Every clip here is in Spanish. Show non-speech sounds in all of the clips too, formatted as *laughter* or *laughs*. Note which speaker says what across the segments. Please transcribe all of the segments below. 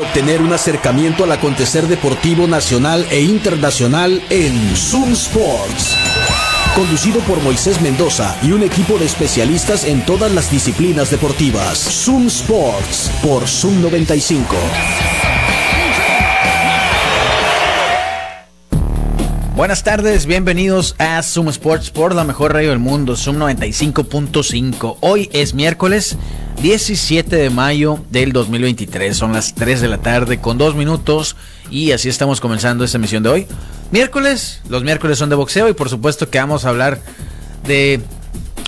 Speaker 1: Obtener un acercamiento al acontecer deportivo nacional e internacional en Zoom Sports. Conducido por Moisés Mendoza y un equipo de especialistas en todas las disciplinas deportivas. Zoom Sports por Zoom 95.
Speaker 2: Buenas tardes, bienvenidos a Zoom Sports por la mejor radio del mundo, Zoom 95.5. Hoy es miércoles 17 de mayo del 2023, son las 3 de la tarde con 2 minutos y así estamos comenzando esta emisión de hoy. Miércoles, los miércoles son de boxeo y por supuesto que vamos a hablar de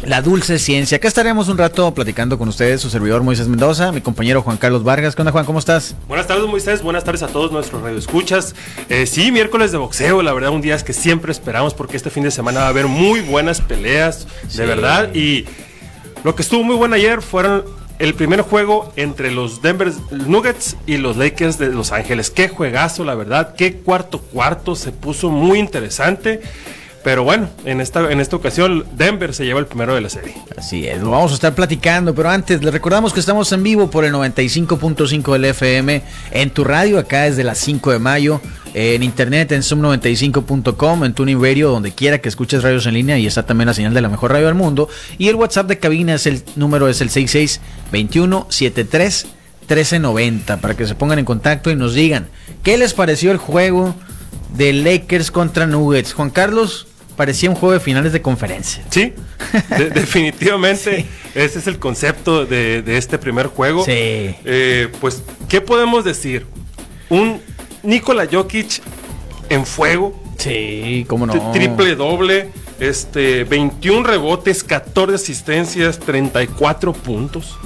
Speaker 2: la dulce ciencia. Acá estaremos un rato platicando con ustedes, su servidor Moisés Mendoza, mi compañero Juan Carlos Vargas. ¿Qué onda, Juan? ¿Cómo estás?
Speaker 3: Buenas tardes, Moisés. Buenas tardes a todos nuestros radioescuchas. Eh, sí, miércoles de boxeo, la verdad, un día es que siempre esperamos porque este fin de semana va a haber muy buenas peleas, de verdad. Y lo que estuvo muy bueno ayer fueron el primer juego entre los Denver Nuggets y los Lakers de Los Ángeles. Qué juegazo, la verdad. Qué cuarto cuarto se puso muy interesante. Pero bueno, en esta, en esta ocasión Denver se lleva el primero de la serie.
Speaker 2: Así es, lo vamos a estar platicando, pero antes les recordamos que estamos en vivo por el 95.5 del FM en tu radio, acá desde las 5 de mayo, en internet en zoom95.com, en Tuning Radio, donde quiera que escuches radios en línea y está también la señal de la mejor radio del mundo. Y el WhatsApp de cabina es el número es el 662173 1390 para que se pongan en contacto y nos digan qué les pareció el juego de Lakers contra Nuggets. Juan Carlos, parecía un juego de finales de conferencia.
Speaker 3: Sí, *laughs* definitivamente ese es el concepto de, este primer juego.
Speaker 2: Sí.
Speaker 3: Eh, pues, ¿qué podemos decir? Un Nikola Jokic en fuego.
Speaker 2: Sí, cómo no.
Speaker 3: Triple doble, este, 21 rebotes, 14 asistencias, 34 puntos.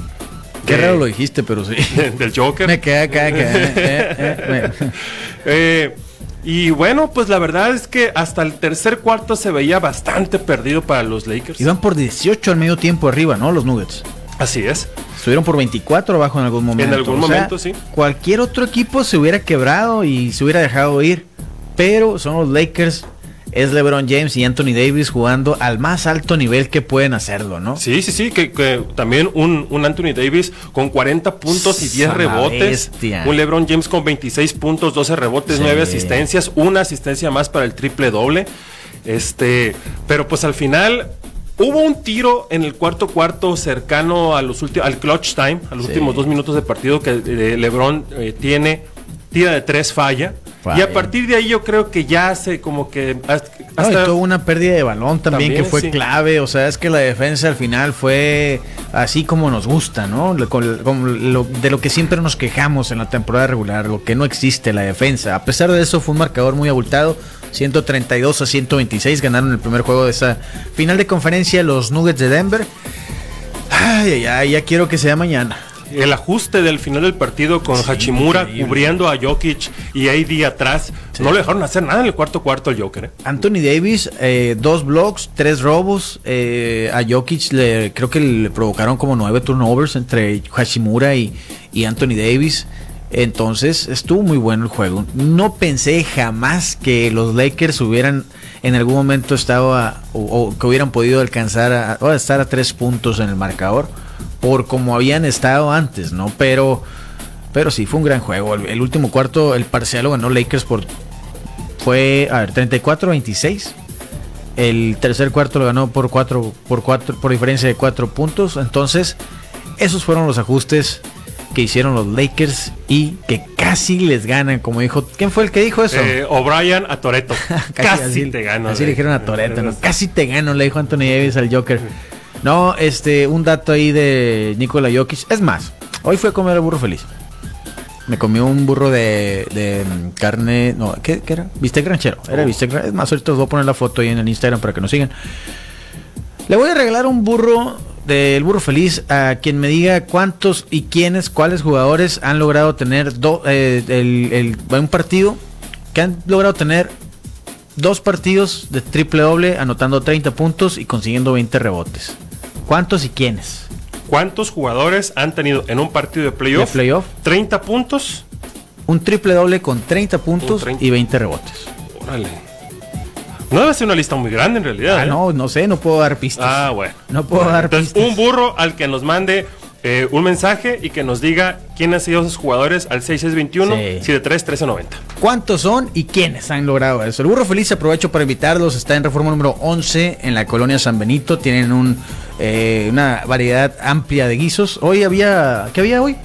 Speaker 2: Qué raro lo dijiste, pero sí. *laughs*
Speaker 3: Del Joker.
Speaker 2: Me queda, queda, queda.
Speaker 3: eh, *laughs* eh y bueno, pues la verdad es que hasta el tercer cuarto se veía bastante perdido para los Lakers.
Speaker 2: Iban por 18 al medio tiempo arriba, ¿no? Los Nuggets.
Speaker 3: Así es.
Speaker 2: Estuvieron por 24 abajo en algún momento.
Speaker 3: En algún momento, sí.
Speaker 2: Cualquier otro equipo se hubiera quebrado y se hubiera dejado ir. Pero son los Lakers es LeBron James y Anthony Davis jugando al más alto nivel que pueden hacerlo, ¿no?
Speaker 3: Sí, sí, sí, que, también un, Anthony Davis con 40 puntos y 10 rebotes. Un LeBron James con 26 puntos, 12 rebotes, 9 asistencias, una asistencia más para el triple doble. Este, pero pues al final Hubo un tiro en el cuarto cuarto cercano a los al clutch time, a los últimos dos minutos de partido que eh, LeBron eh, tiene, tira de tres falla. Y a partir de ahí yo creo que ya se como que...
Speaker 2: Hasta, tuvo una pérdida de balón también, que fue clave. O sea, es que la defensa al final fue así como nos gusta, ¿no? de lo que siempre nos quejamos en la temporada regular, lo que no existe, la defensa. A pesar de eso fue un marcador muy abultado. 132 a 126 ganaron el primer juego de esa final de conferencia los Nuggets de Denver. Ay, ay, ya quiero que sea mañana
Speaker 3: el ajuste del final del partido con Hachimura cubriendo a Jokic y AD atrás, no le dejaron hacer nada en el cuarto cuarto al Joker. ¿eh?
Speaker 2: Anthony Davis, eh, dos blocks, tres robos. Eh, a Jokic le, creo que le provocaron como nueve turnovers entre Hachimura y, Anthony Davis. Entonces estuvo muy bueno el juego. No pensé jamás que los Lakers hubieran en algún momento estado o, que hubieran podido alcanzar a, estar a tres puntos en el marcador por como habían estado antes, ¿no? Pero, pero sí, fue un gran juego. El, último cuarto, el parcial lo ganó Lakers por. Fue, a ver, 34-26. El tercer cuarto lo ganó por cuatro, por cuatro, por diferencia de cuatro puntos. Entonces, esos fueron los ajustes que hicieron los Lakers y que casi les ganan, como dijo. ¿Quién fue el que dijo eso?
Speaker 3: Eh, O'Brien a Toreto. *laughs* casi, te gano.
Speaker 2: Así le dijeron a Toreto, Casi te gano, le dijo Anthony Davis al Joker. No, este, un dato ahí de Nikola Jokic. Es más, hoy fue a comer el burro feliz. Me comió un burro de, de carne. No, ¿qué, era? Bistec granchero. Era oh. bistec Es más, ahorita os voy a poner la foto ahí en el Instagram para que nos sigan. Le voy a regalar un burro del burro feliz a quien me diga cuántos y quiénes, cuáles jugadores han logrado tener eh, el, un partido que han logrado tener dos partidos de triple doble anotando 30 puntos y consiguiendo 20 rebotes. ¿Cuántos y quiénes?
Speaker 3: ¿Cuántos jugadores han tenido en un partido de playoff?
Speaker 2: De playoff.
Speaker 3: 30 puntos.
Speaker 2: Un triple doble con 30 puntos y 20 rebotes.
Speaker 3: Órale. No debe ser una lista muy grande en realidad.
Speaker 2: Ah,
Speaker 3: ¿eh?
Speaker 2: no, no sé, no puedo dar pistas.
Speaker 3: Ah, bueno.
Speaker 2: No puedo dar pistas.
Speaker 3: Un burro al que nos mande eh, un mensaje y que nos diga quién han sido esos jugadores al 6621 73 1390.
Speaker 2: ¿Cuántos son y quiénes han logrado eso? El Burro Feliz aprovecho para invitarlos. Está en reforma número 11 en la colonia San Benito. Tienen un, eh, una variedad amplia de guisos. Hoy había. ¿Qué había hoy?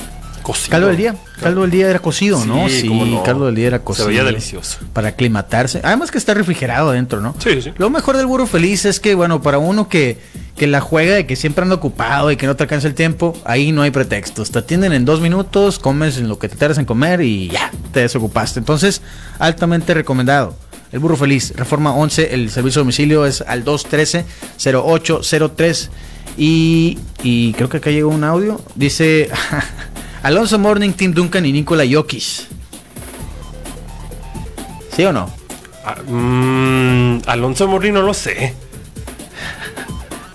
Speaker 3: Cocido.
Speaker 2: Caldo del día. Caldo del día era cocido, ¿no?
Speaker 3: Sí, no.
Speaker 2: caldo del día era cocido.
Speaker 3: Se veía delicioso.
Speaker 2: Para aclimatarse. Además que está refrigerado adentro, ¿no?
Speaker 3: Sí, sí.
Speaker 2: Lo mejor del burro feliz es que, bueno, para uno que, que la juega de que siempre anda ocupado y que no te alcanza el tiempo, ahí no hay pretextos. Te atienden en dos minutos, comes en lo que te tardas en comer y ya, te desocupaste. Entonces, altamente recomendado. El burro feliz, reforma 11, el servicio de domicilio es al 213-0803. Y, y creo que acá llegó un audio. Dice... *laughs* Alonso Morning, Tim Duncan y Nikola Jokic. ¿Sí o no?
Speaker 3: Ah, mm, Alonso Morning no lo sé.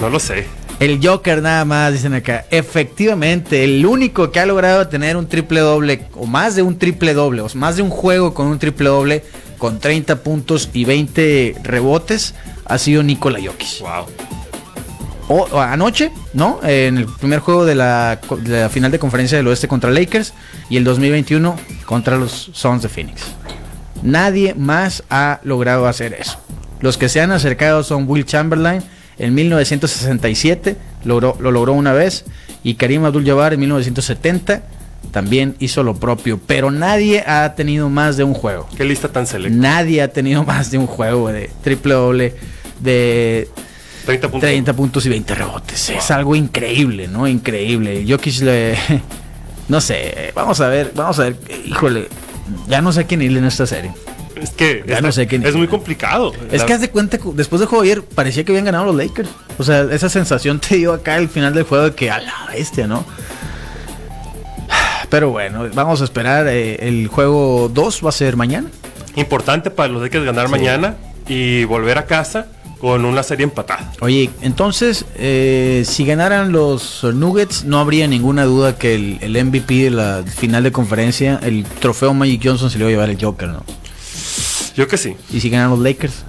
Speaker 3: No lo sé.
Speaker 2: El Joker nada más, dicen acá. Efectivamente, el único que ha logrado tener un triple doble, o más de un triple doble, o más de un juego con un triple doble, con 30 puntos y 20 rebotes, ha sido Nikola Jokic.
Speaker 3: Wow
Speaker 2: o, anoche, ¿no? En el primer juego de la, final de conferencia del oeste contra Lakers y el 2021 contra los Suns de Phoenix. Nadie más ha logrado hacer eso. Los que se han acercado son Will Chamberlain en 1967, logró, lo logró una vez, y Karim Abdul-Jabbar en 1970 también hizo lo propio, pero nadie ha tenido más de un juego.
Speaker 3: Qué lista tan selecta.
Speaker 2: Nadie ha tenido más de un juego de triple doble, de 30 puntos. y 20 rebotes. Es algo increíble, ¿no? Increíble. Jokic le. *laughs* No sé, vamos a ver, vamos a ver. Híjole, ya no sé quién irle en esta serie.
Speaker 3: Es que ya no sé quién es muy complicado.
Speaker 2: Es que haz de cuenta, después juego ayer, parecía que habían ganado los Lakers. O sea, esa sensación *laughs* te dio acá al final del juego de que a la bestia, ¿no? *sighs* Pero bueno, vamos a esperar. Eh, el juego 2 va a ser mañana.
Speaker 3: Importante para los Lakers ganar mañana y volver a casa con una serie empatada.
Speaker 2: Oye, entonces, eh, si ganaran los Nuggets, no habría ninguna duda que el, MVP de la final de conferencia, el trofeo Magic Johnson, se le iba a llevar el Joker, ¿no?
Speaker 3: Yo que sí.
Speaker 2: ¿Y si ganan los Lakers?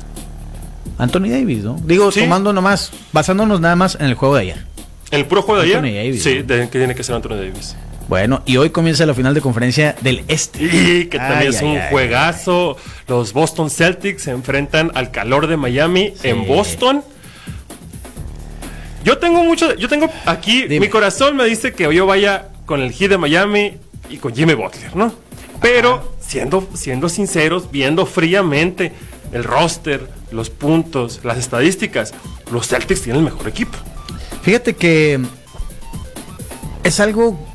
Speaker 2: Anthony Davis, ¿no? Digo, tomando nomás, basándonos nada más en el juego de ayer.
Speaker 3: ¿En el puro juego de ayer? sí, que tiene que ser Anthony Davis.
Speaker 2: Bueno, y hoy comienza la final de conferencia del Este.
Speaker 3: Y que también es un juegazo. Los Boston Celtics se enfrentan al calor de Miami en Boston. Yo tengo mucho, yo tengo aquí, mi corazón me dice que yo vaya con el Heat de Miami y con Jimmy Butler, ¿no? Pero siendo, siendo sinceros, viendo fríamente el roster, los puntos, las estadísticas, los Celtics tienen el mejor equipo.
Speaker 2: Fíjate que es algo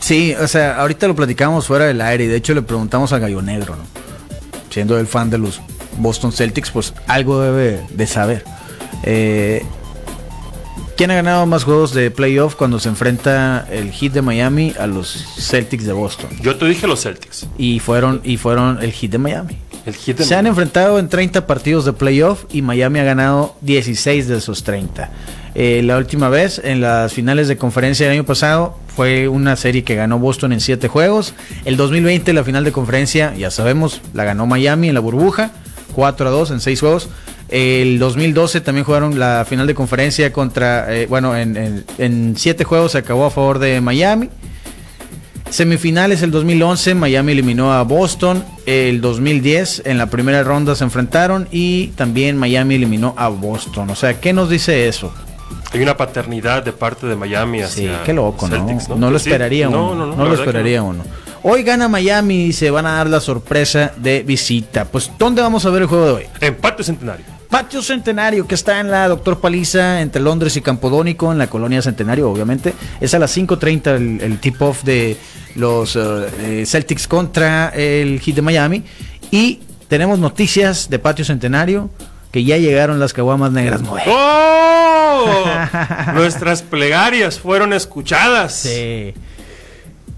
Speaker 2: Sí, o sea, ahorita lo platicamos fuera del aire y de hecho le preguntamos a Gallo Negro, ¿no? Siendo el fan de los Boston Celtics, pues algo debe de saber. Eh, ¿Quién ha ganado más juegos de playoff cuando se enfrenta el Heat de Miami a los Celtics de Boston?
Speaker 3: Yo te dije los Celtics.
Speaker 2: Y fueron, y fueron el Heat de Miami.
Speaker 3: El
Speaker 2: se han enfrentado en 30 partidos de playoff y Miami ha ganado 16 de esos 30. Eh, la última vez, en las finales de conferencia del año pasado, fue una serie que ganó Boston en 7 juegos. El 2020, la final de conferencia, ya sabemos, la ganó Miami en la burbuja, 4 a 2 en 6 juegos. El 2012 también jugaron la final de conferencia contra, eh, bueno, en 7 juegos se acabó a favor de Miami. Semifinales el 2011, Miami eliminó a Boston. El 2010, en la primera ronda se enfrentaron y también Miami eliminó a Boston. O sea, ¿qué nos dice eso?
Speaker 3: Hay una paternidad de parte de Miami
Speaker 2: hacia sí, qué loco, ¿no? ¿no? lo esperaría uno. No, no, no lo esperaría uno. Hoy gana Miami y se van a dar la sorpresa de visita. Pues, ¿dónde vamos a ver el juego de hoy?
Speaker 3: En Patio Centenario.
Speaker 2: Patio Centenario, que está en la Doctor Paliza, entre Londres y Campodónico, en la colonia Centenario, obviamente. Es a las 5.30 el, tip-off de los eh, Celtics contra el Heat de Miami. Y tenemos noticias de Patio Centenario que ya llegaron las caguamas negras.
Speaker 3: ¡Oh! *laughs* Nuestras plegarias fueron escuchadas.
Speaker 2: Sí.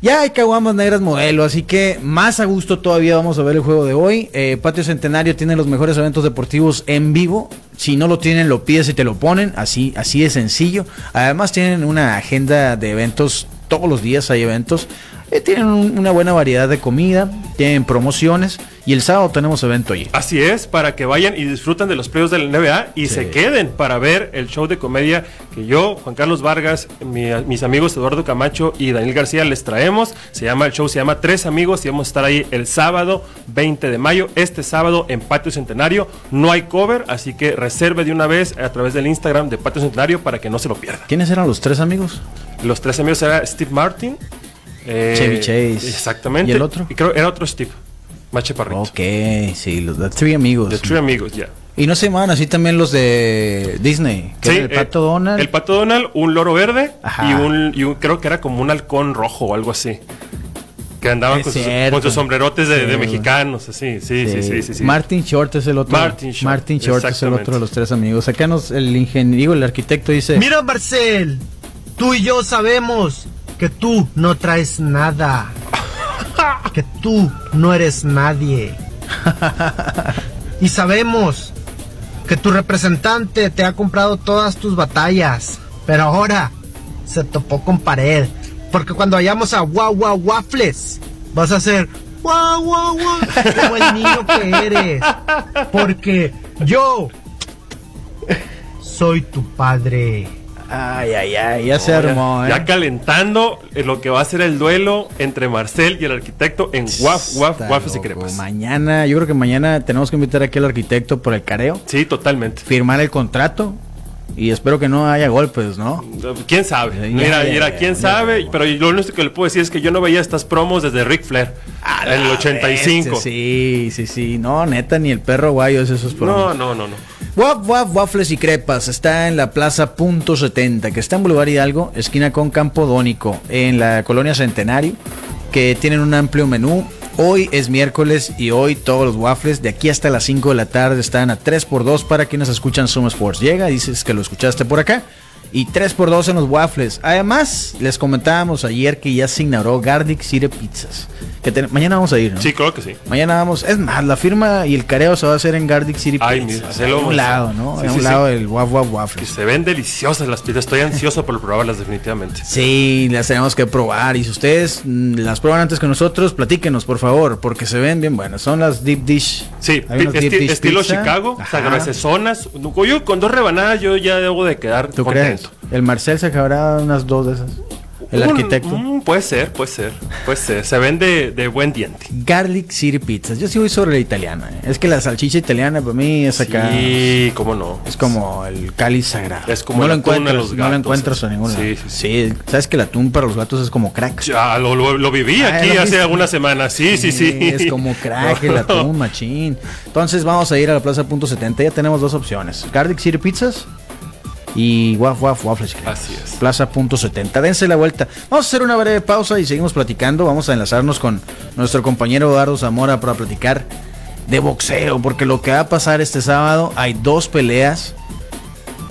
Speaker 2: Ya hay caguamas negras modelo, así que más a gusto todavía vamos a ver el juego de hoy. Eh, Patio Centenario tiene los mejores eventos deportivos en vivo. Si no lo tienen, lo pides y te lo ponen. Así, así de sencillo. Además tienen una agenda de eventos. Todos los días hay eventos. Eh, tienen una buena variedad de comida, tienen promociones y el sábado tenemos evento allí.
Speaker 3: Así es, para que vayan y disfruten de los premios de la NBA y se queden para ver el show de comedia que yo, Juan Carlos Vargas, mis amigos Eduardo Camacho y Daniel García les traemos. Se llama el show, se llama Tres Amigos y vamos a estar ahí el sábado 20 de mayo, este sábado en Patio Centenario. No hay cover, así que reserve de una vez a través del Instagram de Patio Centenario para que no se lo pierda.
Speaker 2: ¿Quiénes eran los tres amigos?
Speaker 3: Los tres amigos era Steve Martin,
Speaker 2: eh, Chevy Chase.
Speaker 3: Exactamente.
Speaker 2: ¿Y el otro?
Speaker 3: Y creo era otro Steve. Mache Parrito.
Speaker 2: Ok, sí, los The Three Amigos.
Speaker 3: The Three Amigos, ya.
Speaker 2: Y no se llaman así también los de Disney.
Speaker 3: sí, el Pato eh, Donald. El Pato Donald, un loro verde y un, y un, creo que era como un halcón rojo o algo así. Que andaban con sus, sombrerotes de, mexicanos, así, sí, sí, sí, sí, sí,
Speaker 2: Martin Short es el otro.
Speaker 3: Martin Short,
Speaker 2: Martin Short es el otro de los tres amigos. Acá nos, el ingeniero, el arquitecto dice...
Speaker 4: Mira, Marcel, tú y yo sabemos que tú no traes nada. Que tú no eres nadie. Y sabemos que tu representante te ha comprado todas tus batallas. Pero ahora se topó con pared. Porque cuando vayamos a Wow Wow Waffles, vas a hacer Wow Wow Wow como el niño que eres. Porque yo soy tu padre.
Speaker 2: Ay, ay, ay, ya se armó.
Speaker 3: Ya, ¿eh? calentando lo que va a ser el duelo entre Marcel y el arquitecto en Waf, Waf, Wafes y Crepas.
Speaker 2: Mañana, yo creo que mañana tenemos que invitar aquí al arquitecto por el careo.
Speaker 3: Sí, totalmente.
Speaker 2: Firmar el contrato. Y espero que no haya golpes, ¿no?
Speaker 3: ¿Quién sabe? mira, mira, quién sabe. Pero lo único que le puedo decir es que yo no veía estas promos desde Ric Flair. en el 85.
Speaker 2: sí, sí, sí. No, neta, ni el perro guayo es esos
Speaker 3: promos. No, no, no, no.
Speaker 2: Waf Waf Waffles y Crepas está en la Plaza Punto 70, que está en Boulevard Hidalgo, esquina con Campo Dónico, en la colonia Centenario, que tienen un amplio menú. Hoy es miércoles y hoy todos los waffles de aquí hasta las 5 de la tarde están a 3x2 para quienes escuchan Zoom Sports. Llega, dices que lo escuchaste por acá y 3x2 en los waffles. Además, les comentábamos ayer que ya se inauguró Gardic City Pizzas. Que mañana vamos a ir, ¿no?
Speaker 3: Sí, creo que sí.
Speaker 2: Mañana vamos. Es más, la firma y el careo se va a hacer en Gardic City Pizzas.
Speaker 3: Ay, a
Speaker 2: un lado, ¿no? a un lado del Waf Waf Waffles.
Speaker 3: se ven deliciosas las pizzas. Estoy ansioso por probarlas definitivamente.
Speaker 2: Sí, las tenemos que probar. Y si ustedes mm, las prueban antes que nosotros, platíquenos, por favor, porque se ven bien buenas. Son las deep dish.
Speaker 3: Sí, estilo Chicago. O sea, zonas. Yo con dos rebanadas yo ya debo de quedar
Speaker 2: ¿Tú contento. Crees? El Marcel se acabará unas dos de esas. El arquitecto.
Speaker 3: puede ser, puede ser, puede ser. Se vende de buen diente.
Speaker 2: Garlic City Pizzas. Yo sí voy sobre la italiana. ¿eh? Es que la salchicha italiana para mí es acá.
Speaker 3: Sí, cómo no.
Speaker 2: Es como el cáliz sagrado.
Speaker 3: Es como
Speaker 2: no
Speaker 3: lo
Speaker 2: encuentras,
Speaker 3: los
Speaker 2: No lo encuentras en ningún sí, Sí, sabes que el atún para los gatos es como crack.
Speaker 3: Ya, lo, lo, viví ah, aquí hace algunas semanas. Sí, sí, sí.
Speaker 2: Es como crack el *laughs* atún, machín. Entonces vamos a ir a la Plaza Punto 70. Ya tenemos dos opciones. Garlic City Pizzas y Waf Waf Waffles.
Speaker 3: Así es.
Speaker 2: Plaza punto 70. Dense la vuelta. Vamos a hacer una breve pausa y seguimos platicando. Vamos a enlazarnos con nuestro compañero Eduardo Zamora para platicar de boxeo, porque lo que va a pasar este sábado hay dos peleas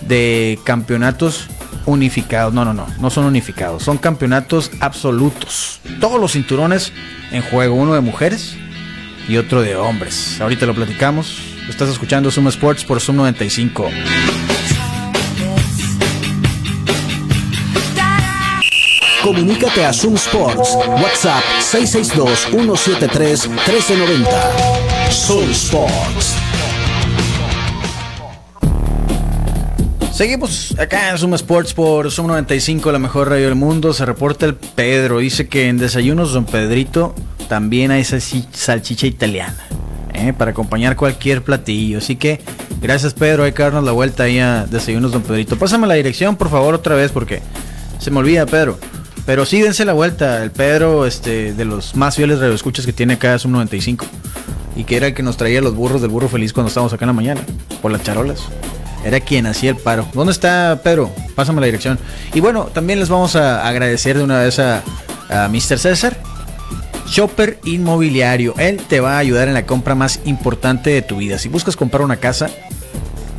Speaker 2: de campeonatos unificados. No, no, no, no son unificados, son campeonatos absolutos. Todos los cinturones en juego, uno de mujeres y otro de hombres. Ahorita lo platicamos. Estás escuchando Zoom Sports por Zoom 95.
Speaker 1: Comunícate a Zoom Sports. WhatsApp 662-173-1390. Zoom Sports.
Speaker 2: Seguimos acá en Zoom Sports por Zoom 95, la mejor radio del mundo. Se reporta el Pedro. Dice que en Desayunos Don Pedrito también hay salchicha italiana. ¿eh? Para acompañar cualquier platillo. Así que gracias Pedro. Hay que darnos la vuelta ahí a Desayunos Don Pedrito. Pásame la dirección por favor otra vez porque se me olvida Pedro. Pero sí, dense la vuelta. El Pedro, este, de los más fieles radioescuchas que tiene acá es un 95. Y que era el que nos traía los burros del burro feliz cuando estábamos acá en la mañana. Por las charolas. Era quien hacía el paro. ¿Dónde está Pedro? Pásame la dirección. Y bueno, también les vamos a agradecer de una vez a, a Mr. César. Shopper Inmobiliario. Él te va a ayudar en la compra más importante de tu vida. Si buscas comprar una casa,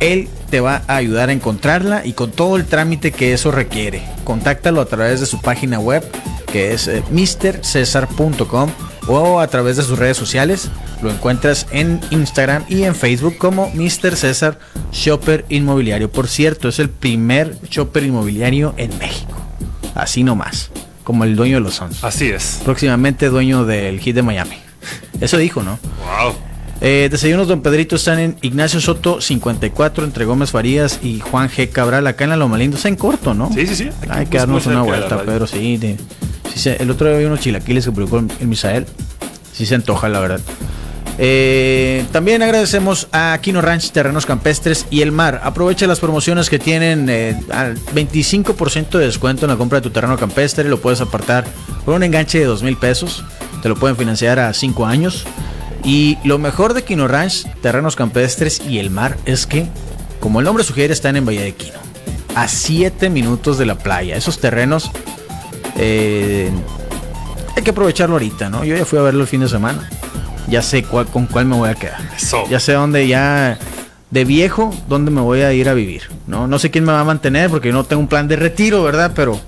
Speaker 2: él te va a ayudar a encontrarla y con todo el trámite que eso requiere. Contáctalo a través de su página web que es eh, mrcesar.com o a través de sus redes sociales. Lo encuentras en Instagram y en Facebook como Mr. César Shopper Inmobiliario. Por cierto, es el primer shopper inmobiliario en México. Así nomás como el dueño de los Suns.
Speaker 3: Así es.
Speaker 2: Próximamente dueño del Heat de Miami. Eso dijo, ¿no?
Speaker 3: Wow.
Speaker 2: Eh, desayunos Don Pedrito están en Ignacio Soto 54 entre Gómez Farías y Juan G. Cabral acá en la Loma Lindo. Está en corto, ¿no?
Speaker 3: Sí, sí, sí.
Speaker 2: Hay que darnos una vuelta, Pedro. Sí, el otro día vi unos chilaquiles que publicó el Misael. Sí se antoja, la verdad. Eh, también agradecemos a Kino Ranch Terrenos Campestres y El Mar. Aprovecha las promociones que tienen eh, al 25% de descuento en la compra de tu terreno campestre. Lo puedes apartar por un enganche de 2 mil pesos. Te lo pueden financiar a 5 años. Y lo mejor de Kino Ranch, Terrenos Campestres y El Mar es que, como el nombre sugiere, están en Valle de Quino. A 7 minutos de la playa. Esos terrenos eh, hay que aprovecharlo ahorita, ¿no? Yo ya fui a verlo el fin de semana. Ya sé cuál, con cuál me voy a quedar. Ya sé dónde ya de viejo, dónde me voy a ir a vivir. No, no sé quién me va a mantener porque no tengo un plan de retiro, ¿verdad? Pero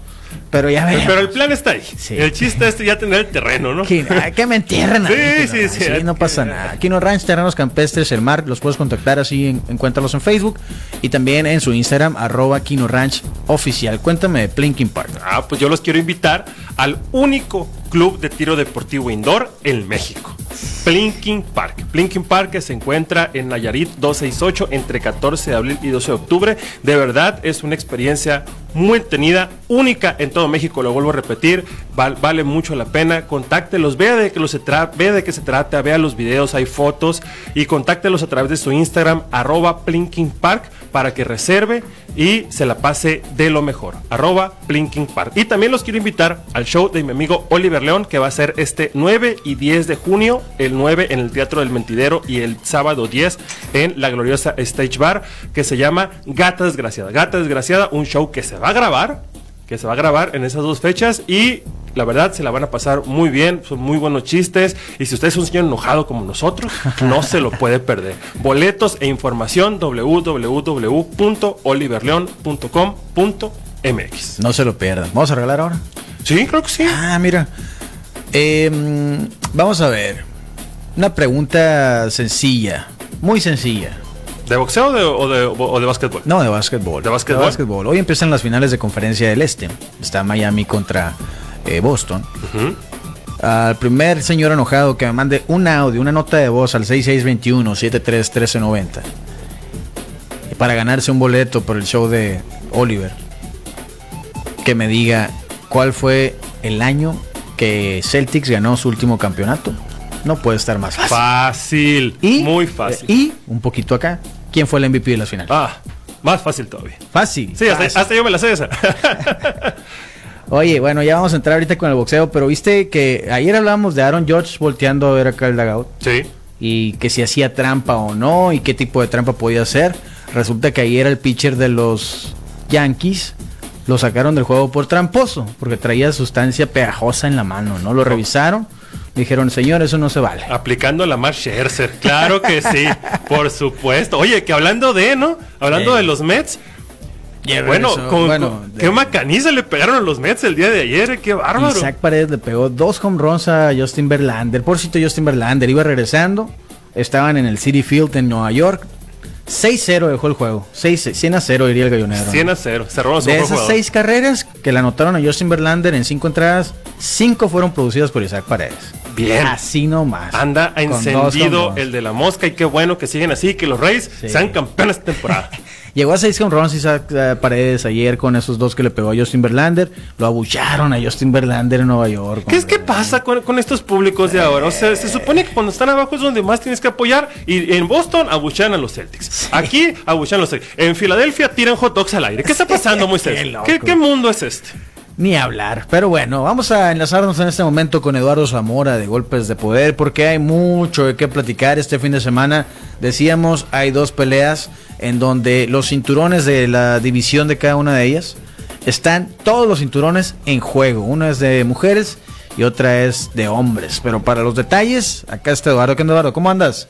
Speaker 2: pero ya ves.
Speaker 3: Pero el plan está ahí. El chiste es ya tener el terreno, ¿no?
Speaker 2: Que, que me entierren. *laughs*
Speaker 3: sí, sí, sí,
Speaker 2: sí. no pasa nada. Aquí no Ranch, Terrenos Campestres, El Mar. Los puedes contactar así, en, encuéntralos en Facebook y también en su Instagram, arroba Kino Ranch Oficial. Cuéntame de Plinking Park.
Speaker 3: Ah, pues yo los quiero invitar al único club de tiro deportivo indoor en México. Plinking Park. Plinking Park que se encuentra en Nayarit 268 entre 14 de abril y 12 de octubre. De verdad es una experiencia muy tenida, única en todo México, lo vuelvo a repetir, vale mucho la pena. Contáctelos, vea de, que se vea de qué se trata, vea los videos, hay fotos y contáctelos a través de su Instagram, arroba Plinking Park, para que reserve y se la pase de lo mejor. Arroba Plinking Park. Y también los quiero invitar al show de mi amigo Oliver León, que va a ser este 9 y 10 de junio, el 9 en el Teatro del Mentidero y el sábado 10 en la gloriosa Stage Bar, que se llama Gata Desgraciada. Gata Desgraciada, un show que se va a grabar, que se va a grabar en esas dos fechas y la verdad se la van a pasar muy bien, son muy buenos chistes y si usted es un señor enojado como nosotros, no se lo puede perder. Boletos e información www.oliverleon.com.mx.
Speaker 2: No se lo pierdan. ¿Vamos a regalar ahora?
Speaker 3: Sí, creo que sí.
Speaker 2: Ah, mira. Em, vamos a ver. Una pregunta sencilla, muy sencilla.
Speaker 3: ¿De boxeo o de, o de, básquetbol?
Speaker 2: No, de básquetbol.
Speaker 3: ¿De básquetbol?
Speaker 2: Hoy empiezan las finales de conferencia del Este. Está Miami contra eh, Boston. Al primer señor enojado que me mande un audio, una nota de voz al 6621-731390 para ganarse un boleto por el show de Oliver, que me diga cuál fue el año que Celtics ganó su último campeonato. No puede estar más
Speaker 3: fácil. Fácil. Y, muy fácil.
Speaker 2: y un poquito acá. ¿Quién fue el MVP de las finales?
Speaker 3: Ah, más fácil todavía.
Speaker 2: Fácil.
Speaker 3: Sí, hasta, yo me la sé esa. *laughs*
Speaker 2: Oye, bueno, ya vamos a entrar ahorita con el boxeo, pero viste que ayer hablábamos de Aaron George volteando a ver acá el dugout.
Speaker 3: Sí.
Speaker 2: Y que si hacía trampa o no, y qué tipo de trampa podía hacer. Resulta que ayer el pitcher de los Yankees lo sacaron del juego por tramposo, porque traía sustancia pegajosa en la mano, ¿no? Lo revisaron, dijeron, señor, eso no se vale.
Speaker 3: Aplicando la más Scherzer, claro que sí, por supuesto. Oye, que hablando de, ¿no? Hablando de los Mets, bueno, con, qué macaniza le pegaron a los Mets el día de ayer, eh, qué bárbaro.
Speaker 2: Isaac Paredes le pegó dos home runs a Justin Verlander. Por cierto, Justin Verlander iba regresando. Estaban en el City Field en Nueva York. 6-0 dejó el juego. 6, 100 a 0 iría el gallonero.
Speaker 3: 100 a 0. Cerró
Speaker 2: de esas 6 carreras que le anotaron a Justin Verlander en 5 entradas, 5 fueron producidas por Isaac Paredes.
Speaker 3: Bien.
Speaker 2: Así nomás.
Speaker 3: Anda encendido el de la mosca y qué bueno que siguen así, que los Reyes sean campeones de temporada. *laughs*
Speaker 2: Llegó a 6 con runs Isaac eh, Paredes ayer con esos dos que le pegó a Justin Verlander. Lo abucharon a Justin Verlander en Nueva York.
Speaker 3: ¿Qué es que pasa con, estos públicos de ahora? O sea, se supone que cuando están abajo es donde más tienes que apoyar. Y en Boston abuchan a los Celtics. Aquí abuchan a los Celtics. En Filadelfia tiran hot dogs al aire. ¿Qué *laughs* está pasando, Moisés? ¿Qué, ¿Qué mundo es este?
Speaker 2: Ni hablar. Pero bueno, vamos a enlazarnos en este momento con Eduardo Zamora de Golpes de Poder porque hay mucho de qué platicar este fin de semana. Decíamos, hay dos peleas en donde los cinturones de la división de cada una de ellas están todos los cinturones en juego. Una es de mujeres y otra es de hombres. Pero para los detalles, acá está Eduardo. ¿Qué Eduardo? ¿Cómo andas?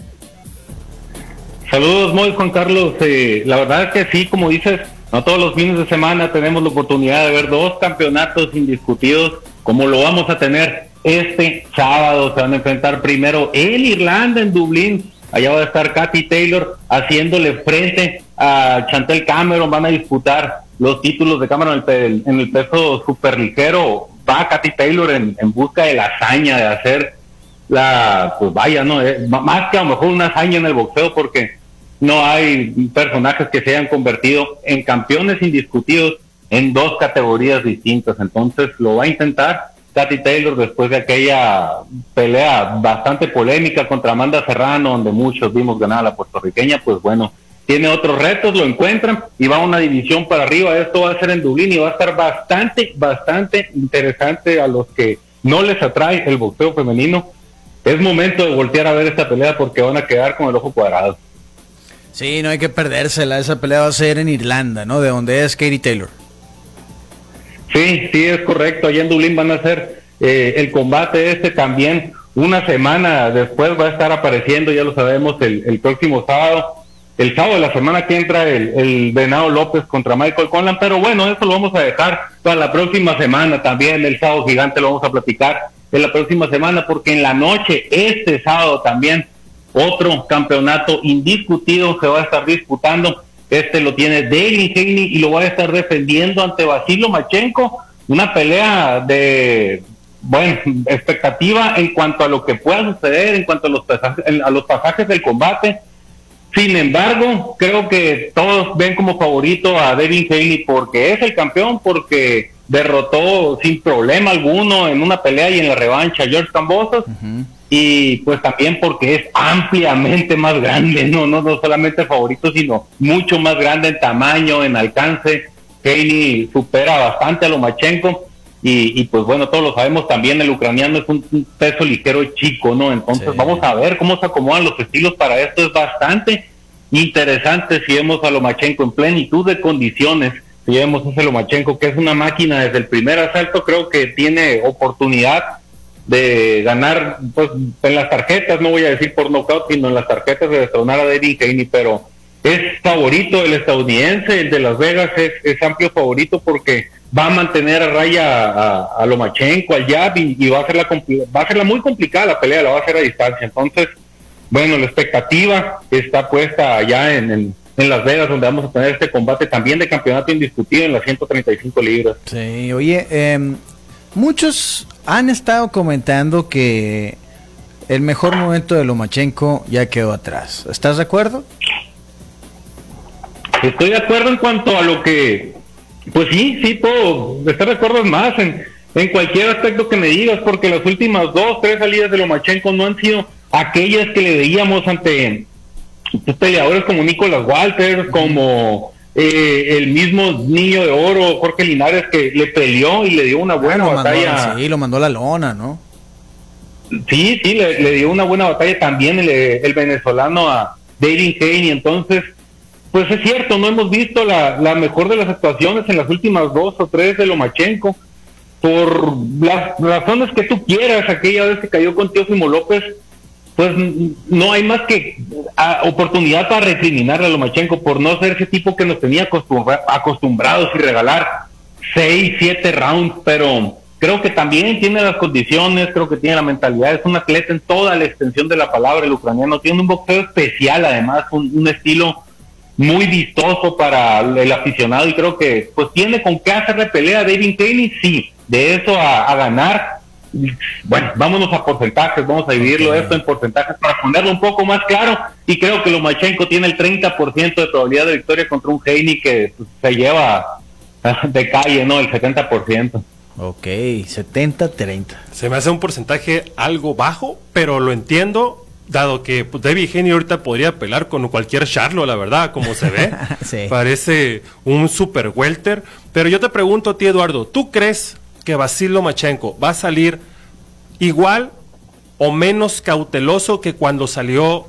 Speaker 5: Saludos, muy Juan Carlos. Eh, la verdad que sí, como dices, no todos los fines de semana tenemos la oportunidad de ver dos campeonatos indiscutidos como lo vamos a tener este sábado. Se van a enfrentar primero el Irlanda en Dublín. Allá va a estar Katy Taylor haciéndole frente a Chantel Cameron. Van a disputar los títulos de Cameron en el, peso superligero. va Katy Taylor en, busca de la hazaña de hacer la, pues vaya, no, eh, más que a lo mejor una hazaña en el boxeo porque no hay personajes que se hayan convertido en campeones indiscutidos en dos categorías distintas. Entonces lo va a intentar Katy Taylor después de aquella pelea bastante polémica contra Amanda Serrano, donde muchos vimos ganar a la puertorriqueña, pues bueno, tiene otros retos, lo encuentran y va una división para arriba. Esto va a ser en Dublín y va a estar bastante, bastante interesante a los que no les atrae el boxeo femenino. Es momento de voltear a ver esta pelea porque van a quedar con el ojo cuadrado.
Speaker 2: Sí, no hay que perdérsela. Esa pelea va a ser en Irlanda, ¿no? De donde es Katie Taylor.
Speaker 5: Sí, sí, es correcto. Allá en Dublín van a hacer eh, el combate este también. Una semana después va a estar apareciendo, ya lo sabemos, el, el próximo sábado el sábado de la semana que entra el, el Venado López contra Michael Conlan, pero bueno, eso lo vamos a dejar para la próxima semana también, el sábado gigante lo vamos a platicar en la próxima semana, porque en la noche, este sábado también, otro campeonato indiscutido se va a estar disputando, este lo tiene David Haney y lo va a estar defendiendo ante Basilio Machenko, una pelea de, bueno, expectativa en cuanto a lo que pueda suceder, en cuanto a los pasajes del combate, sin embargo, creo que todos ven como favorito a Devin Haley porque es el campeón, porque derrotó sin problema alguno en una pelea y en la revancha a George Cambosos. Y pues también porque es ampliamente más grande, no, no, no solamente favorito, sino mucho más grande en tamaño, en alcance. Haley supera bastante a Lomachenko. Y, y, pues bueno, todos lo sabemos también, el ucraniano es un, peso ligero chico, ¿no? Entonces vamos a ver cómo se acomodan los estilos para esto. Es bastante interesante si vemos a Lomachenko en plenitud de condiciones. Si vemos a ese Lomachenko, que es una máquina desde el primer asalto, creo que tiene oportunidad de ganar pues en las tarjetas, no voy a decir por knockout, sino en las tarjetas de destronar a David Haney, pero es favorito el estadounidense, el de Las Vegas es amplio favorito porque va a mantener a raya a, Lomachenko, al Jab, y, va a ser la va a ser muy complicada la pelea, la va a hacer a distancia. Entonces, bueno, la expectativa está puesta allá en, Las Vegas, donde vamos a tener este combate también de campeonato indiscutido en las 135 libras.
Speaker 2: Sí, oye, em, muchos han estado comentando que el mejor momento de Lomachenko ya quedó atrás. ¿Estás de acuerdo?
Speaker 5: Estoy de acuerdo en cuanto a lo que pues sí, sí puedo estar de acuerdo más en, cualquier aspecto que me digas, porque las últimas dos, tres salidas de Lomachenko no han sido aquellas que le veíamos ante peleadores como Nicolás Walter, como eh, el mismo niño de oro, Jorge Linares, que le peleó y le dio una buena batalla.
Speaker 2: sí, lo mandó a la lona, ¿no?
Speaker 5: Sí, sí, le, dio una buena batalla también el, el venezolano a David Haney. Entonces, pues es cierto, no hemos visto la, la mejor de las actuaciones en las últimas dos o tres de Lomachenko. Por las razones que tú quieras, aquella vez que cayó con Teófimo López, pues no hay más que oportunidad para recriminar a Lomachenko por no ser ese tipo que nos tenía acostumbrados y regalar seis, siete rounds, pero creo que también tiene las condiciones, creo que tiene la mentalidad, es un atleta en toda la extensión de la palabra, el ucraniano tiene un boxeo especial además, un estilo muy vistoso para el aficionado y creo que pues tiene con qué hacerle pelea a David Kelly, sí, de eso a, ganar. Bueno, vámonos a porcentajes, vamos a dividirlo esto en porcentajes para ponerlo un poco más claro y creo que Lomachenko tiene el 30% de probabilidad de victoria contra un Heini que pues, se lleva *laughs* de calle, ¿no? El 70%.
Speaker 2: Ok, 70-30.
Speaker 3: Se me hace un porcentaje algo bajo, pero lo entiendo dado que pues, David Henry ahorita podría pelar con cualquier Charlo, la verdad, como se ve. *laughs* Parece un super welter. Pero yo te pregunto a ti, Eduardo, ¿tú crees que Basil Lomachenko va a salir igual o menos cauteloso que cuando salió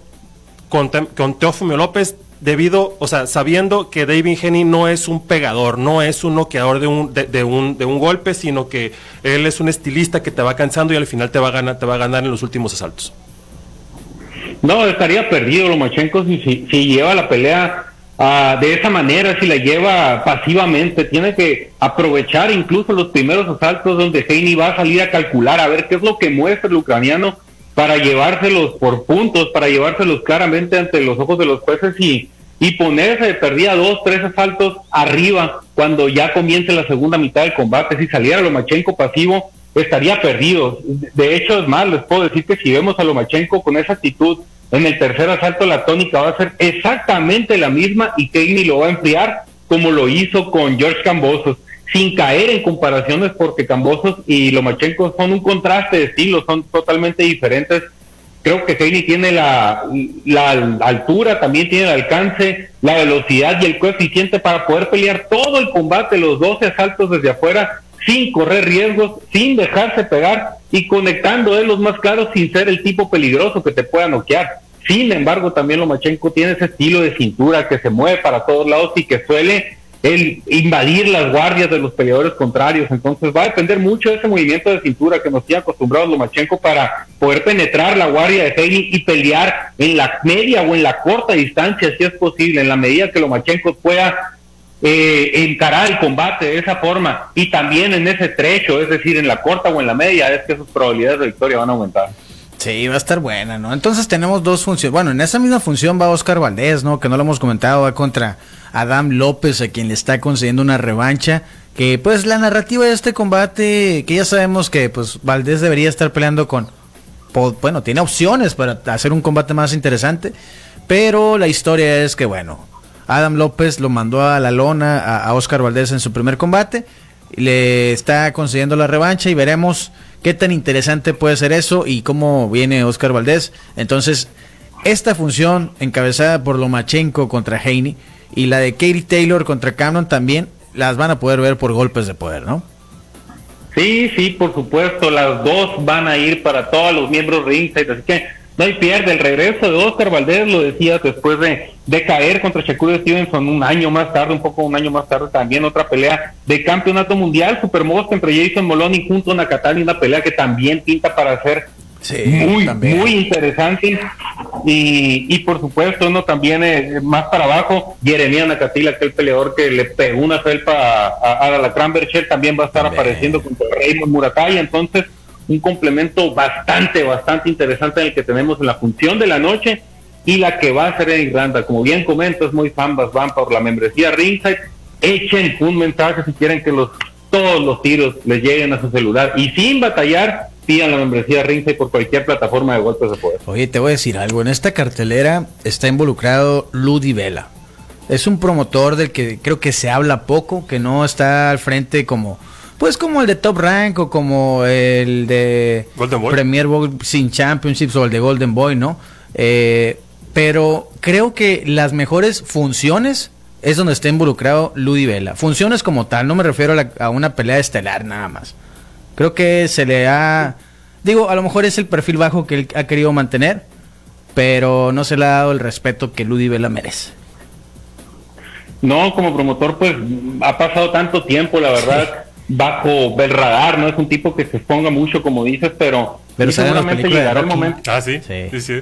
Speaker 3: con, con López debido, o sea, sabiendo que David Henry no es un pegador, no es un noqueador de un, de, un, de un golpe, sino que él es un estilista que te va cansando y al final te va a ganar, te va a ganar en los últimos asaltos.
Speaker 5: No, estaría perdido Lomachenko si, si, lleva la pelea ah, de esa manera, si la lleva pasivamente. Tiene que aprovechar incluso los primeros asaltos donde Heini va a salir a calcular a ver qué es lo que muestra el ucraniano para llevárselos por puntos, para llevárselos claramente ante los ojos de los jueces y y ponerse de perdida dos, tres asaltos arriba cuando ya comience la segunda mitad del combate. Si saliera Lomachenko pasivo, estaría perdido. De hecho, es más, les puedo decir que si vemos a Lomachenko con esa actitud en el tercer asalto, la tónica va a ser exactamente la misma y Keini lo va a enfriar como lo hizo con George Cambosos, sin caer en comparaciones porque Cambosos y Lomachenko son un contraste de estilo, son totalmente diferentes Creo que Heini tiene la, la, altura, también tiene el alcance, la velocidad y el coeficiente para poder pelear todo el combate, los 12 asaltos desde afuera, sin correr riesgos, sin dejarse pegar y conectando de los más claros sin ser el tipo peligroso que te pueda noquear. Sin embargo, también Lomachenko tiene ese estilo de cintura que se mueve para todos lados y que suele el invadir las guardias de los peleadores contrarios. Entonces va a depender mucho de ese movimiento de cintura que nos tiene acostumbrados Lomachenko para poder penetrar la guardia de Heini y pelear en la media o en la corta distancia, si es posible, en la medida que Lomachenko pueda eh, encarar el combate de esa forma y también en ese trecho, es decir, en la corta o en la media, es que sus probabilidades de victoria van a aumentar.
Speaker 2: Sí, va a estar buena, ¿no? Entonces tenemos dos funciones. Bueno, en esa misma función va Oscar Valdés, ¿no? Que no lo hemos comentado, va contra Adam López, a quien le está concediendo una revancha. Que pues la narrativa de este combate, que ya sabemos que pues Valdés debería estar peleando con... Bueno, tiene opciones para hacer un combate más interesante. Pero la historia es que, bueno, Adam López lo mandó a la lona a, a Oscar Valdés en su primer combate. Le está concediendo la revancha y veremos qué tan interesante puede ser eso y cómo viene Oscar Valdés. Entonces, esta función encabezada por Lomachenko contra Haney y la de Katie Taylor contra Cameron también las van a poder ver por golpes de poder, ¿no?
Speaker 5: Sí, sí, por supuesto, las dos van a ir para todos los miembros de ringside, así que no hay pierde. El regreso de Oscar Valdés, lo decías, después de, de caer contra Shakur Stevenson un año más tarde, un poco un año más tarde, también otra pelea de campeonato mundial, Supermost entre Jason Moloney junto a Nakatani, una pelea que también pinta para ser muy, muy interesante. Y, y por supuesto, uno también eh, más para abajo, Jeremia Nakatila, aquel peleador que le pegó una felpa a, a, la Cranbercher, también va a estar apareciendo contra Raymond Murataya. Entonces, un complemento bastante, bastante interesante en el que tenemos en la función de la noche y la que va a ser en Irlanda. Como bien comento, es muy fambas, van por la membresía Ringside. Echen un mensaje si quieren que los todos los tiros les lleguen a su celular y sin batallar, pidan la membresía Ringside por cualquier plataforma de golpes de poder.
Speaker 2: Oye, te voy a decir algo. En esta cartelera está involucrado Ludi Vela. Es un promotor del que creo que se habla poco, que no está al frente como pues como el de Top Rank o como el de Premier Boxing Championships o el de Golden Boy, ¿no? Eh, pero creo que las mejores funciones es donde está involucrado Ludi Vela. Funciones como tal, no me refiero a, una pelea estelar nada más. Creo que se le ha... Digo, a lo mejor es el perfil bajo que él ha querido mantener, pero no se le ha dado el respeto que Ludi Vela merece.
Speaker 5: No, como promotor, pues ha pasado tanto tiempo, la verdad bajo el radar, no es un tipo que se exponga mucho, como dices, pero,
Speaker 2: pero
Speaker 5: seguramente llegará el momento.
Speaker 3: Ah, sí, sí, sí.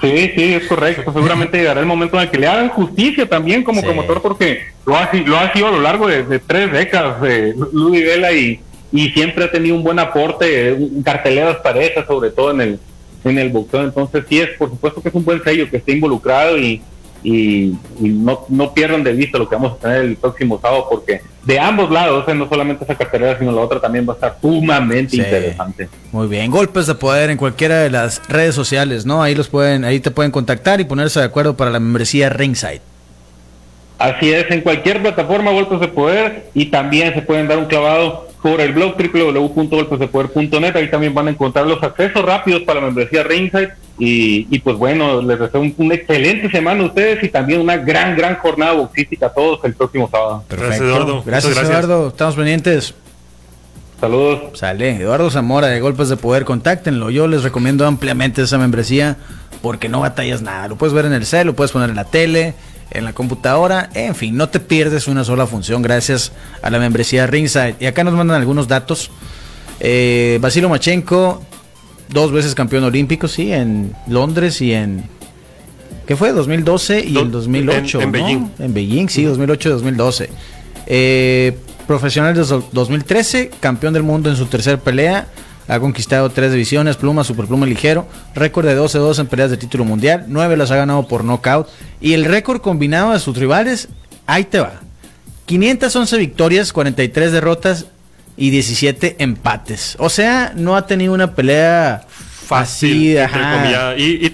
Speaker 5: Sí, sí, es correcto. Seguramente llegará el momento en el que le hagan justicia también como promotor, porque lo ha, lo ha sido a lo largo de, tres décadas de Luis Vela y, y siempre ha tenido un buen aporte, en carteleras parejas, sobre todo en el, en el boxeo. Entonces, sí, es por supuesto que es un buen sello que esté involucrado y, y, no, no, pierdan de vista lo que vamos a tener el próximo sábado porque de ambos lados, no solamente esa cartelera sino la otra también va a estar sumamente interesante.
Speaker 2: Muy bien, golpes de poder en cualquiera de las redes sociales, ¿no? Ahí los pueden, ahí te pueden contactar y ponerse de acuerdo para la membresía Ringside.
Speaker 5: Así es, en cualquier plataforma golpes de poder y también se pueden dar un clavado por el blog www.golpesdepoder.net, ahí también van a encontrar los accesos rápidos para la membresía Ringside y, pues bueno, les deseo un, una excelente semana a ustedes y también una gran, gran jornada boxística a todos el próximo sábado.
Speaker 2: Gracias, Eduardo. Gracias, Eduardo. Estamos pendientes.
Speaker 5: Saludos.
Speaker 2: Sale. Eduardo Zamora de Golpes de Poder, contáctenlo. Yo les recomiendo ampliamente esa membresía porque no batallas nada. Lo puedes ver en el cel, lo puedes poner en la tele, en la computadora. En fin, no te pierdes una sola función gracias a la membresía Ringside. Y acá nos mandan algunos datos. Eh, Basilo Machenko dos veces campeón olímpico, sí, en Londres y en... ¿Qué fue? 2012 y en 2008. En, Beijing. En Beijing, sí, 2008 y 2012. Eh, profesional de 2013, campeón del mundo en su tercera pelea. Ha conquistado tres divisiones, pluma, superpluma ligero, récord de 12-2 en peleas de título mundial, nueve las ha ganado por knockout y el récord combinado de sus rivales, ahí te va. 511 victorias, 43 derrotas y 17 empates. O sea, no ha tenido una pelea
Speaker 3: fácil. Y, y,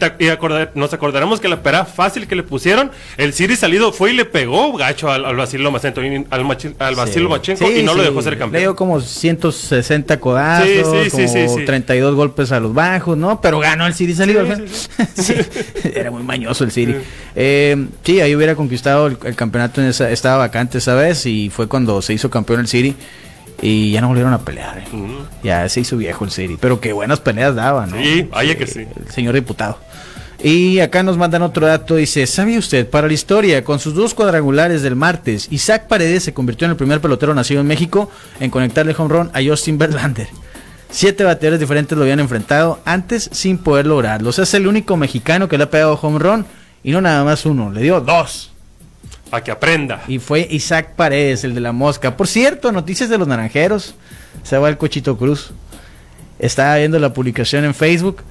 Speaker 3: nos acordaremos que la pelea fácil que le pusieron, el Siri salido fue y le pegó gacho al, al Basilio Macento, al, al Basilio Machenko y no lo dejó ser campeón. Le dio
Speaker 2: como 160 codazos, como 32 golpes a los bajos, ¿no? Pero ganó el Siri salido. *laughs* Era muy mañoso el Siri. Eh, sí, ahí hubiera conquistado el, campeonato, en esa, estaba vacante esa vez y fue cuando se hizo campeón el Siri y ya no volvieron a pelear. ¿eh? Ya se hizo viejo el City. Pero qué buenas peleas daban, ¿no?
Speaker 3: Sí, vaya que sí.
Speaker 2: El señor diputado. Y acá nos mandan otro dato. Dice: ¿Sabe usted? Para la historia, con sus dos cuadrangulares del martes, Isaac Paredes se convirtió en el primer pelotero nacido en México en conectarle home run a Justin Verlander. Siete bateadores diferentes lo habían enfrentado antes sin poder lograrlo. O sea, es el único mexicano que le ha pegado home run y no nada más uno, le dio dos
Speaker 3: que aprenda.
Speaker 2: Y fue Isaac Paredes, el de la mosca. Por cierto, noticias de los naranjeros. Se va el Cochito Cruz. Estaba viendo la publicación en Facebook.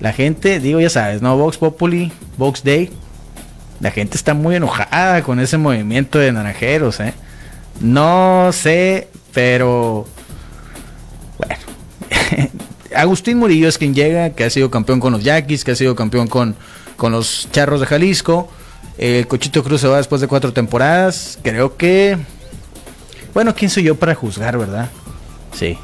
Speaker 2: La gente, digo, ya sabes, ¿no? Vox Populi, Vox Day. La gente está muy enojada con ese movimiento de naranjeros, ¿eh? No sé, pero. Bueno. *laughs* Agustín Murillo es quien llega, que ha sido campeón con los Yaquis, que ha sido campeón con, con los Charros de Jalisco el Cochito Cruz se va después de cuatro temporadas. Creo que. Bueno, ¿quién soy yo para juzgar, verdad? Sí.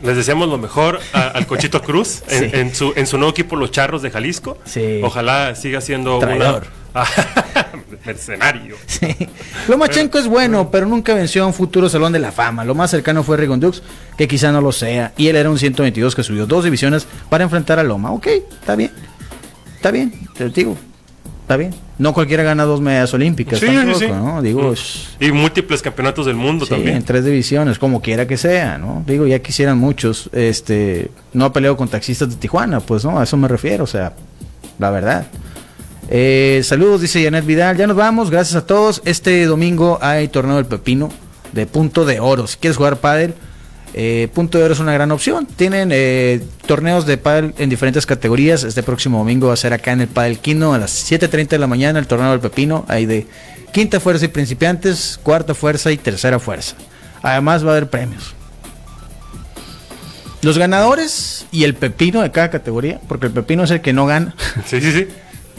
Speaker 3: Les deseamos lo mejor al Cochito Cruz *laughs* en, su, en su nuevo equipo, los Charros de Jalisco. Sí. Ojalá siga siendo
Speaker 2: Traidor. *laughs*
Speaker 3: mercenario.
Speaker 2: Sí. Lomachenko es bueno, pero nunca venció a un futuro Salón de la Fama. Lo más cercano fue Rigon Dux, que quizá no lo sea. Y él era un 122 que subió dos divisiones para enfrentar a Loma. Ok, está bien. Está bien, te lo digo está bien. No cualquiera gana dos medallas olímpicas. Sí, sí, Digo,
Speaker 3: mm. y múltiples campeonatos del mundo también.
Speaker 2: En tres divisiones, como quiera que sea, ¿no? Digo, ya quisieran muchos. Este, no ha peleado con taxistas de Tijuana, pues no, a eso me refiero, o sea, la verdad. Eh, saludos, dice Janet Vidal. Ya nos vamos, gracias a todos. Este domingo hay torneo del Pepino de punto de oro. Si quieres jugar pádel eh, Punto de Oro es una gran opción. Tienen eh, torneos de pádel en diferentes categorías. Este próximo domingo va a ser acá en el Padel Quino a las 7.30 de la mañana el torneo del Pepino. Hay de quinta fuerza y principiantes, cuarta fuerza y tercera fuerza. Además va a haber premios. Los ganadores y el pepino de cada categoría, porque el pepino es el que no gana.
Speaker 3: Sí, sí, sí.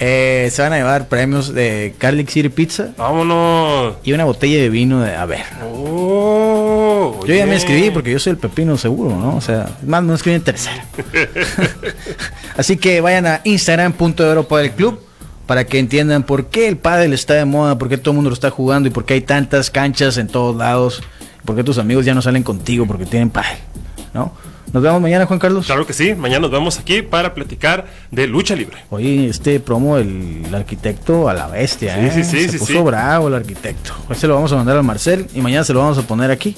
Speaker 2: Eh, se van a llevar premios de Carlick City Pizza.
Speaker 3: Vámonos.
Speaker 2: Y una botella de vino de a ver.
Speaker 3: Oh,
Speaker 2: yo ya me escribí porque yo soy el pepino seguro, ¿no? O sea, más no escribí en tercera. *laughs* *laughs* Así que vayan a Instagram punto del club para que entiendan por qué el pádel está de moda, por qué todo el mundo lo está jugando y por qué hay tantas canchas en todos lados, por qué tus amigos ya no salen contigo porque tienen pádel, ¿no? Nos vemos mañana, Juan Carlos.
Speaker 3: Claro que sí, mañana nos vemos aquí para platicar de lucha libre.
Speaker 2: Oye, este promo el arquitecto a la bestia, ¿eh? Sí, sí, se puso bravo el arquitecto. Hoy se lo vamos a mandar al Marcel y mañana se lo vamos a poner aquí.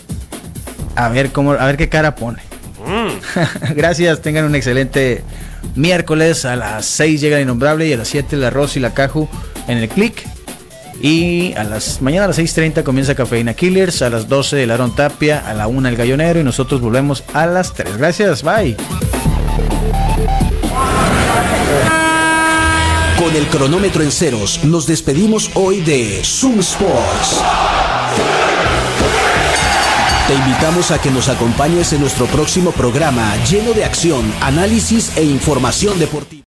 Speaker 2: A ver cómo, a ver qué cara pone. Mm. *laughs* Gracias, tengan un excelente miércoles. A las 6 llega el innombrable y a las 7 el arroz y la caju en el click. Y a las mañana a las 6.30 comienza Cafeína Killers, a las 12 el Aaron Tapia, a la 1 el Gallonero y nosotros volvemos a las 3. Gracias, bye.
Speaker 1: Con el cronómetro en ceros, nos despedimos hoy de Zoom Sports. Te invitamos a que nos acompañes en nuestro próximo programa lleno de acción, análisis e información deportiva.